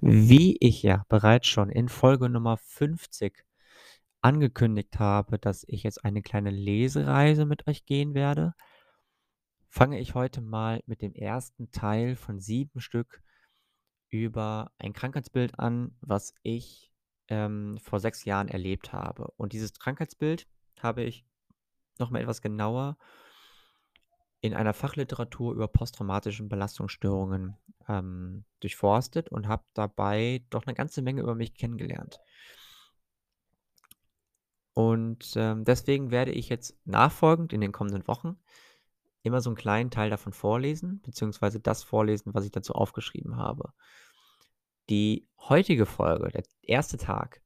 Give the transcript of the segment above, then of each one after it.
Wie ich ja bereits schon in Folge Nummer 50 angekündigt habe, dass ich jetzt eine kleine Lesereise mit euch gehen werde, fange ich heute mal mit dem ersten Teil von sieben Stück über ein Krankheitsbild an, was ich ähm, vor sechs Jahren erlebt habe. Und dieses Krankheitsbild habe ich nochmal etwas genauer in einer Fachliteratur über posttraumatische Belastungsstörungen ähm, durchforstet und habe dabei doch eine ganze Menge über mich kennengelernt. Und ähm, deswegen werde ich jetzt nachfolgend in den kommenden Wochen immer so einen kleinen Teil davon vorlesen, beziehungsweise das vorlesen, was ich dazu aufgeschrieben habe. Die heutige Folge, der erste Tag,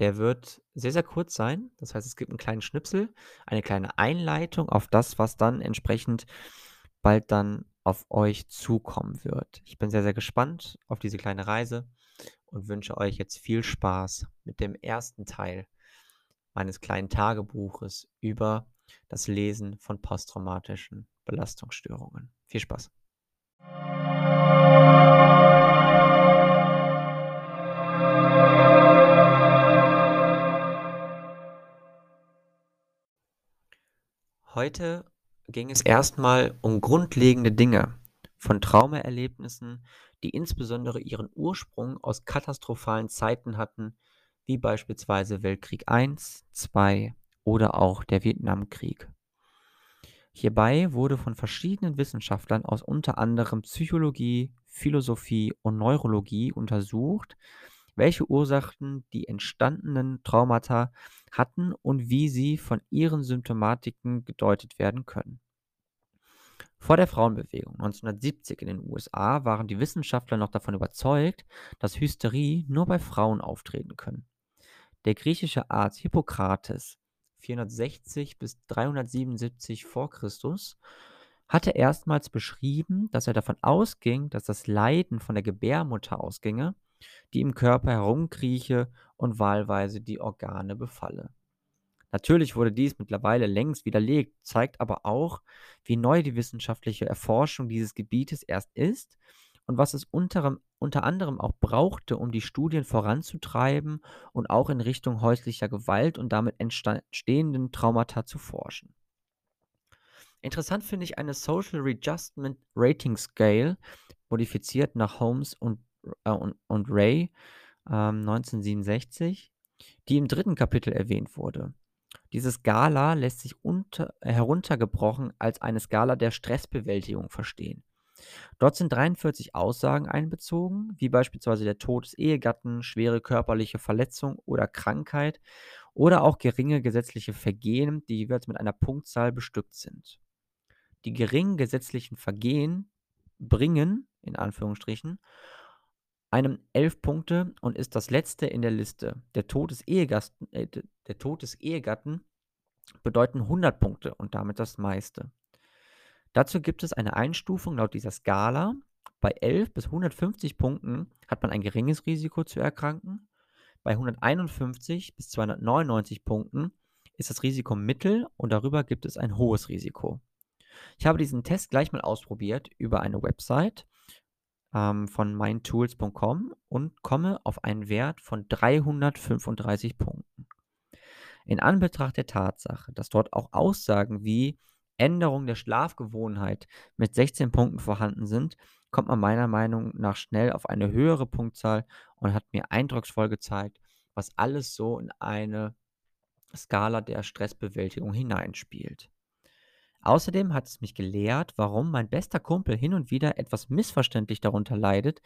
der wird sehr, sehr kurz sein. Das heißt, es gibt einen kleinen Schnipsel, eine kleine Einleitung auf das, was dann entsprechend bald dann auf euch zukommen wird. Ich bin sehr, sehr gespannt auf diese kleine Reise und wünsche euch jetzt viel Spaß mit dem ersten Teil meines kleinen Tagebuches über das Lesen von posttraumatischen Belastungsstörungen. Viel Spaß. Heute ging es erstmal um grundlegende Dinge von Traumaerlebnissen, die insbesondere ihren Ursprung aus katastrophalen Zeiten hatten, wie beispielsweise Weltkrieg I, II oder auch der Vietnamkrieg. Hierbei wurde von verschiedenen Wissenschaftlern aus unter anderem Psychologie, Philosophie und Neurologie untersucht, welche Ursachen die entstandenen Traumata hatten und wie sie von ihren Symptomatiken gedeutet werden können. Vor der Frauenbewegung 1970 in den USA waren die Wissenschaftler noch davon überzeugt, dass Hysterie nur bei Frauen auftreten können. Der griechische Arzt Hippokrates 460 bis 377 vor Christus hatte erstmals beschrieben, dass er davon ausging, dass das Leiden von der Gebärmutter ausginge die im Körper herumkrieche und wahlweise die Organe befalle. Natürlich wurde dies mittlerweile längst widerlegt, zeigt aber auch, wie neu die wissenschaftliche Erforschung dieses Gebietes erst ist und was es unter, unter anderem auch brauchte, um die Studien voranzutreiben und auch in Richtung häuslicher Gewalt und damit entstehenden Traumata zu forschen. Interessant finde ich eine Social Readjustment Rating Scale, modifiziert nach Holmes und äh, und, und Ray ähm, 1967, die im dritten Kapitel erwähnt wurde. Diese Skala lässt sich unter, heruntergebrochen als eine Skala der Stressbewältigung verstehen. Dort sind 43 Aussagen einbezogen, wie beispielsweise der Tod des Ehegatten, schwere körperliche Verletzung oder Krankheit oder auch geringe gesetzliche Vergehen, die jeweils mit einer Punktzahl bestückt sind. Die geringen gesetzlichen Vergehen bringen, in Anführungsstrichen, einem 11 Punkte und ist das letzte in der Liste. Der Tod des, Ehegasten, äh, der Tod des Ehegatten bedeuten 100 Punkte und damit das meiste. Dazu gibt es eine Einstufung laut dieser Skala. Bei 11 bis 150 Punkten hat man ein geringes Risiko zu erkranken. Bei 151 bis 299 Punkten ist das Risiko mittel und darüber gibt es ein hohes Risiko. Ich habe diesen Test gleich mal ausprobiert über eine Website ähm, von mindtools.com und komme auf einen Wert von 335 Punkten. In Anbetracht der Tatsache, dass dort auch Aussagen wie Änderung der Schlafgewohnheit mit 16 Punkten vorhanden sind, kommt man meiner Meinung nach schnell auf eine höhere Punktzahl und hat mir eindrucksvoll gezeigt, was alles so in eine Skala der Stressbewältigung hineinspielt. Außerdem hat es mich gelehrt, warum mein bester Kumpel hin und wieder etwas missverständlich darunter leidet,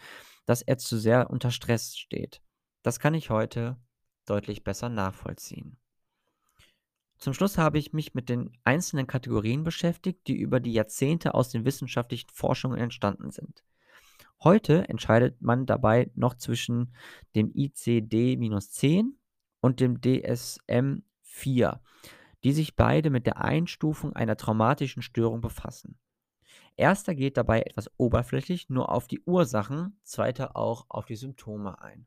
dass er zu sehr unter Stress steht. Das kann ich heute deutlich besser nachvollziehen. Zum Schluss habe ich mich mit den einzelnen Kategorien beschäftigt, die über die Jahrzehnte aus den wissenschaftlichen Forschungen entstanden sind. Heute entscheidet man dabei noch zwischen dem ICD-10 und dem DSM-4 die sich beide mit der Einstufung einer traumatischen Störung befassen. Erster geht dabei etwas oberflächlich nur auf die Ursachen, zweiter auch auf die Symptome ein.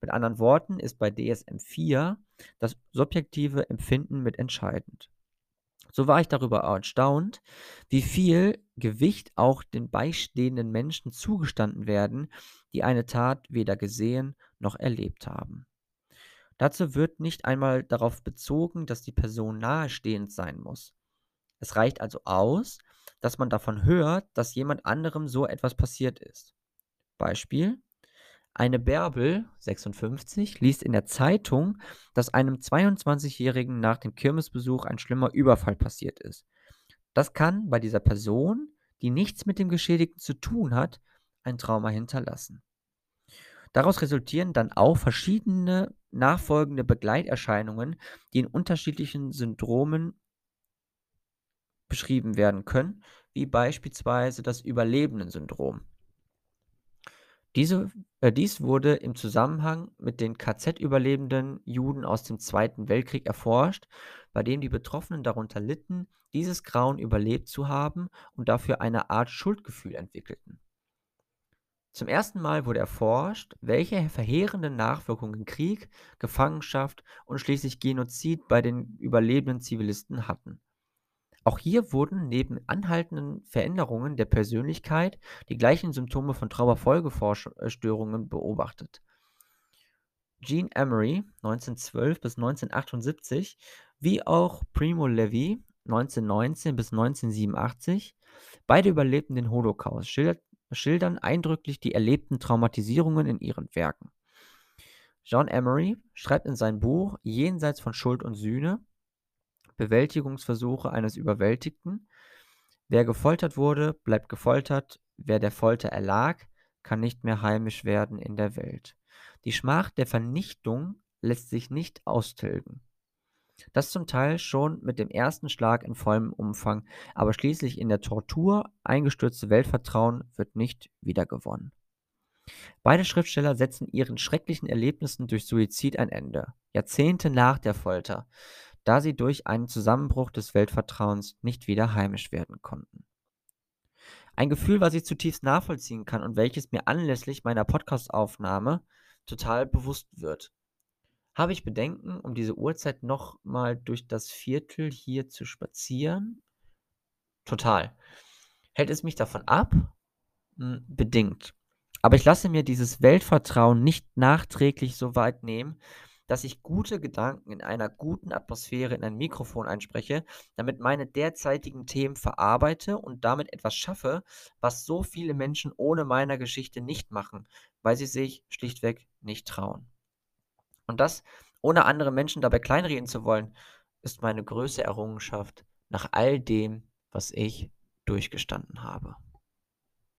Mit anderen Worten ist bei DSM 4 das subjektive Empfinden mit entscheidend. So war ich darüber erstaunt, wie viel Gewicht auch den beistehenden Menschen zugestanden werden, die eine Tat weder gesehen noch erlebt haben. Dazu wird nicht einmal darauf bezogen, dass die Person nahestehend sein muss. Es reicht also aus, dass man davon hört, dass jemand anderem so etwas passiert ist. Beispiel: Eine Bärbel, 56, liest in der Zeitung, dass einem 22-Jährigen nach dem Kirmesbesuch ein schlimmer Überfall passiert ist. Das kann bei dieser Person, die nichts mit dem Geschädigten zu tun hat, ein Trauma hinterlassen. Daraus resultieren dann auch verschiedene nachfolgende Begleiterscheinungen, die in unterschiedlichen Syndromen beschrieben werden können, wie beispielsweise das Überlebenden-Syndrom. Diese, äh, dies wurde im Zusammenhang mit den KZ-überlebenden Juden aus dem Zweiten Weltkrieg erforscht, bei dem die Betroffenen darunter litten, dieses Grauen überlebt zu haben und dafür eine Art Schuldgefühl entwickelten. Zum ersten Mal wurde erforscht, welche verheerenden Nachwirkungen Krieg, Gefangenschaft und schließlich Genozid bei den überlebenden Zivilisten hatten. Auch hier wurden neben anhaltenden Veränderungen der Persönlichkeit die gleichen Symptome von Trauerfolgestörungen beobachtet. Jean Emery (1912 bis 1978) wie auch Primo Levi (1919 bis 1987), beide überlebten den Holocaust, schildern eindrücklich die erlebten Traumatisierungen in ihren Werken. John Emery schreibt in seinem Buch Jenseits von Schuld und Sühne Bewältigungsversuche eines Überwältigten. Wer gefoltert wurde, bleibt gefoltert, wer der Folter erlag, kann nicht mehr heimisch werden in der Welt. Die Schmach der Vernichtung lässt sich nicht austilgen. Das zum Teil schon mit dem ersten Schlag in vollem Umfang, aber schließlich in der Tortur eingestürzte Weltvertrauen wird nicht wiedergewonnen. Beide Schriftsteller setzen ihren schrecklichen Erlebnissen durch Suizid ein Ende, Jahrzehnte nach der Folter, da sie durch einen Zusammenbruch des Weltvertrauens nicht wieder heimisch werden konnten. Ein Gefühl, was ich zutiefst nachvollziehen kann und welches mir anlässlich meiner Podcastaufnahme total bewusst wird. Habe ich Bedenken, um diese Uhrzeit noch mal durch das Viertel hier zu spazieren? Total. Hält es mich davon ab? Hm, bedingt. Aber ich lasse mir dieses Weltvertrauen nicht nachträglich so weit nehmen, dass ich gute Gedanken in einer guten Atmosphäre in ein Mikrofon einspreche, damit meine derzeitigen Themen verarbeite und damit etwas schaffe, was so viele Menschen ohne meiner Geschichte nicht machen, weil sie sich schlichtweg nicht trauen. Und das, ohne andere Menschen dabei kleinreden zu wollen, ist meine größte Errungenschaft nach all dem, was ich durchgestanden habe.